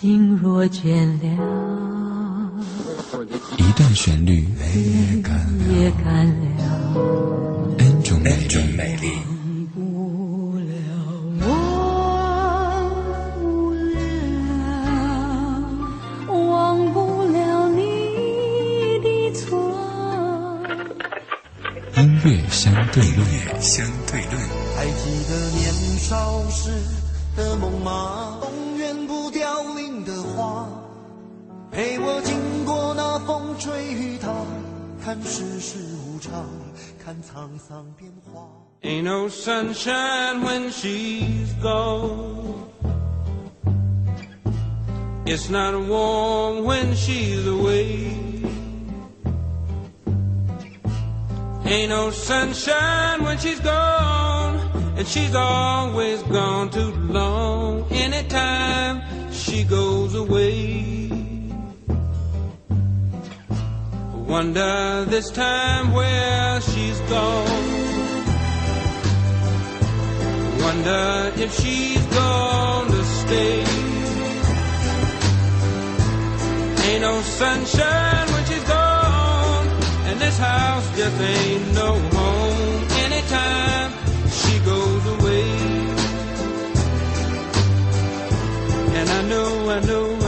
心若倦了，一段旋律也干了，N 种美丽。忘不了，忘不了，忘不了你的错。音乐相对论，相对论。还记得年少时的梦吗？陪我经过那风吹雨打，看世事无常，看沧桑变化。Ain't no sunshine when she's gone. It's not warm when she's away. Ain't no sunshine when she's gone, and she's always gone too long. Anytime she goes away. Wonder this time where she's gone. Wonder if she's gonna stay. Ain't no sunshine when she's gone, and this house just ain't no home anytime she goes away. And I know, I know,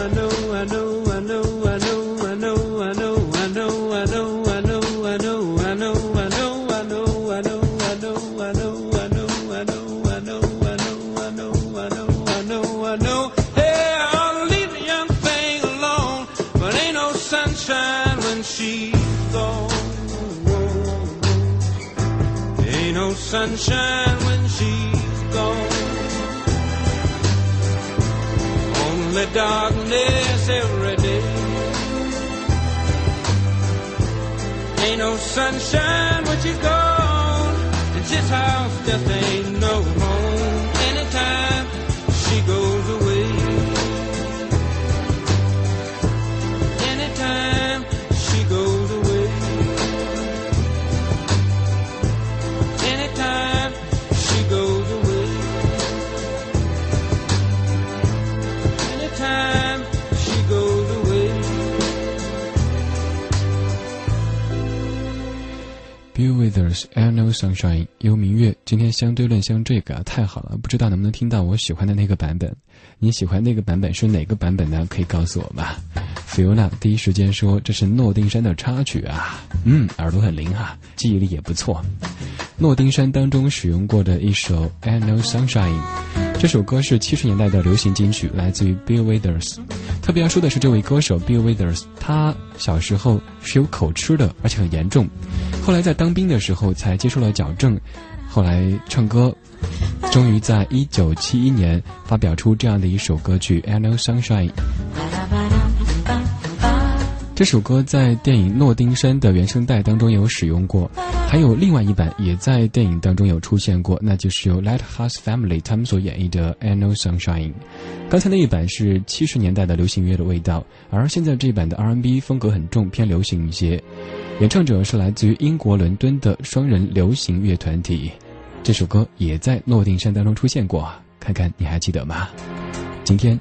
sunshine when she's gone. Ain't no sunshine when she's gone. Only darkness every day. Ain't no sunshine when she's gone. It's just ain't. Bill Withers《I Know Sunshine" 由明月。今天相对论像这个太好了，不知道能不能听到我喜欢的那个版本？你喜欢那个版本是哪个版本呢？可以告诉我吗？Fiona 第一时间说这是诺丁山的插曲啊，嗯，耳朵很灵哈，记忆力也不错。诺丁山当中使用过的一首《"I Know Sunshine》，这首歌是七十年代的流行金曲，来自于 Bill Withers。特别要说的是，这位歌手 Bill Withers，他小时候是有口吃的，而且很严重。后来在当兵的时候才接受了矫正，后来唱歌，终于在一九七一年发表出这样的一首歌曲《I Know Sunshine》。这首歌在电影《诺丁山》的原声带当中有使用过，还有另外一版也在电影当中有出现过，那就是由 Lighthouse Family 他们所演绎的《Air No Sunshine》。刚才那一版是七十年代的流行乐的味道，而现在这版的 R&B 风格很重，偏流行一些。演唱者是来自于英国伦敦的双人流行乐团体，这首歌也在《诺丁山》当中出现过，看看你还记得吗？今天。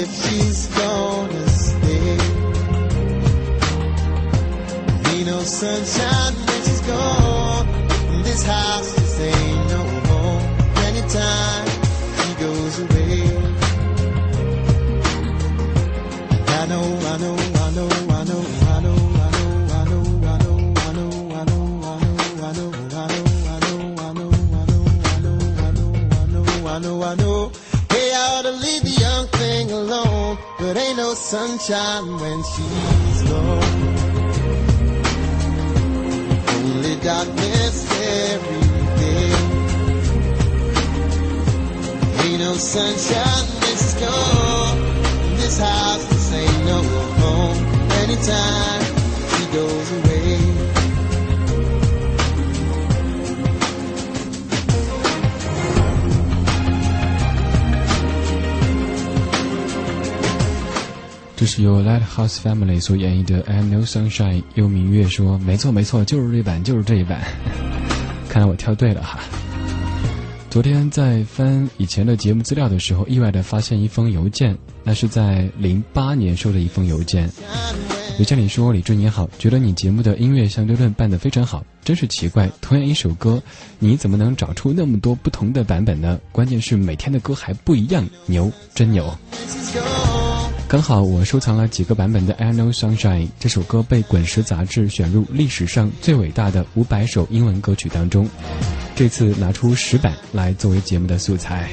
if she's gonna stay. Ain't no sunshine when she's gone. This house just ain't no home. Anytime she goes away. And I know, I know, I know, I know, I know. I know, I know ought to leave the young thing alone, but ain't no sunshine when she's gone. Only darkness every day. Ain't no sunshine when she's gone. This house, this ain't no home. Anytime. 是由 Lighthouse Family 所演绎的《I Am No Sunshine》。幽明月说：“没错，没错，就是这版，就是这一版。”看来我挑对了哈。昨天在翻以前的节目资料的时候，意外的发现一封邮件，那是在零八年收的一封邮件。邮件里说：“李志你好，觉得你节目的音乐相对论办得非常好，真是奇怪，同样一首歌，你怎么能找出那么多不同的版本呢？关键是每天的歌还不一样，牛，真牛！刚好我收藏了几个版本的《I Know Sunshine》这首歌，被《滚石》杂志选入历史上最伟大的五百首英文歌曲当中。这次拿出十版来作为节目的素材。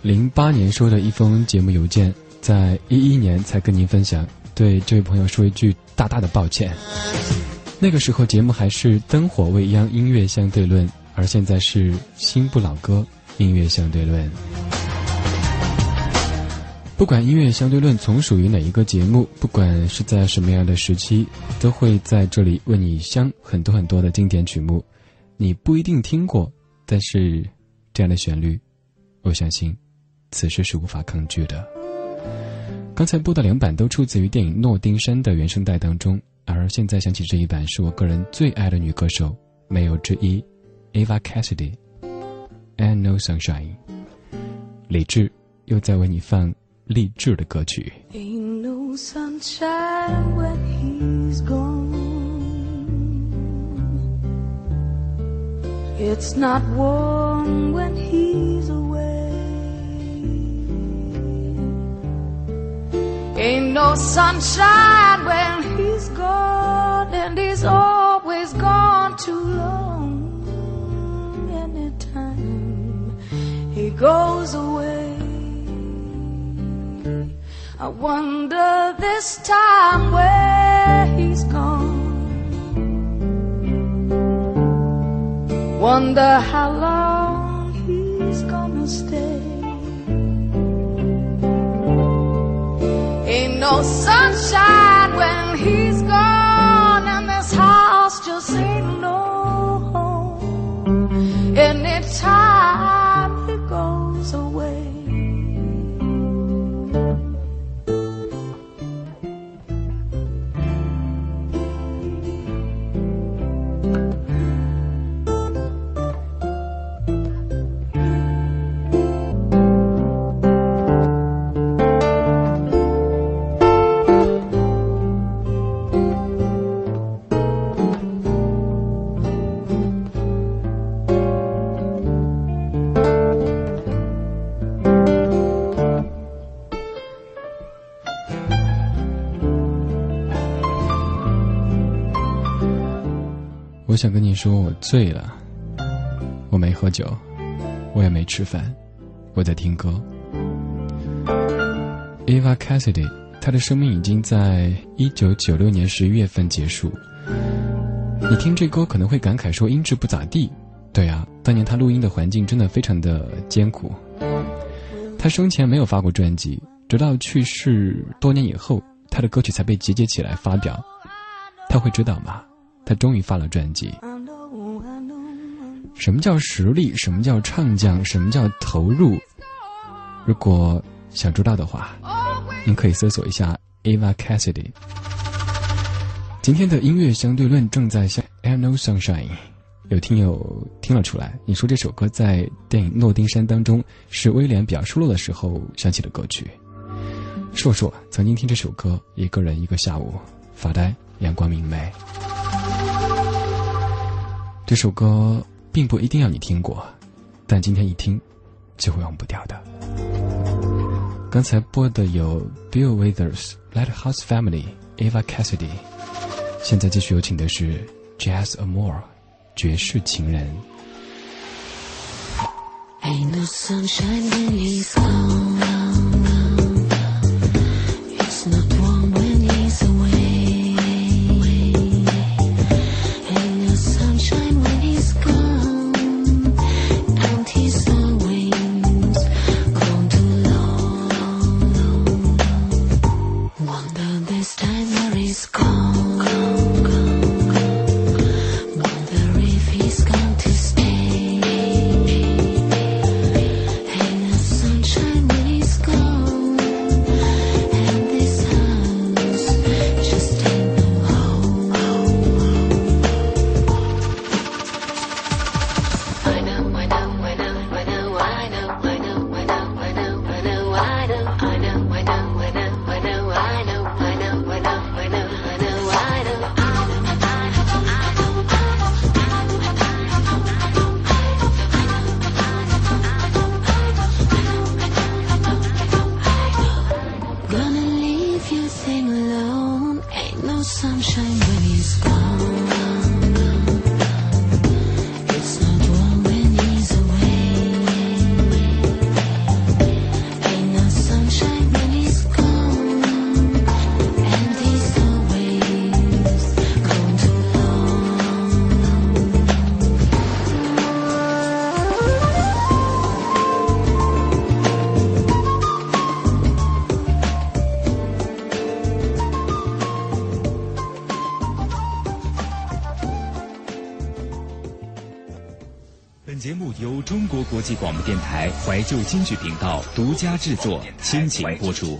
零八年收的一封节目邮件。”在一一年才跟您分享，对这位朋友说一句大大的抱歉。那个时候节目还是灯火未央音乐相对论，而现在是新不老歌音乐相对论。不管音乐相对论从属于哪一个节目，不管是在什么样的时期，都会在这里为你镶很多很多的经典曲目。你不一定听过，但是这样的旋律，我相信此时是无法抗拒的。刚才播的两版都出自于电影《诺丁山》的原声带当中，而现在想起这一版是我个人最爱的女歌手，没有之一，Eva Cassidy，《And No Sunshine》。李志又在为你放 励志的歌曲。Ain't no sunshine when he's gone, and he's always gone too long. Anytime he goes away, I wonder this time where he's gone. Wonder how long he's gonna stay. Ain't no sunshine when 我想跟你说，我醉了。我没喝酒，我也没吃饭，我在听歌。Eva Cassidy，她的生命已经在一九九六年十一月份结束。你听这歌可能会感慨说音质不咋地，对啊，当年她录音的环境真的非常的艰苦。她生前没有发过专辑，直到去世多年以后，她的歌曲才被集结起来发表。他会知道吗？他终于发了专辑。什么叫实力？什么叫唱将？什么叫投入？如果想知道的话，您可以搜索一下 Eva Cassidy。今天的音乐相对论正在向 I Know Sunshine。有听友听了出来，你说这首歌在电影《诺丁山》当中是威廉比较失落的时候响起的歌曲。硕硕曾经听这首歌，一个人一个下午发呆，阳光明媚。这首歌并不一定要你听过，但今天一听，就会忘不掉的。刚才播的有 Bill Withers、Lighthouse Family、Eva Cassidy，现在继续有请的是 Jazz Amore，爵士情人。Ain't no sunshine in he's gone. sunshine when he's gone. 国际广播电台怀旧京剧频道独家制作，倾情播出。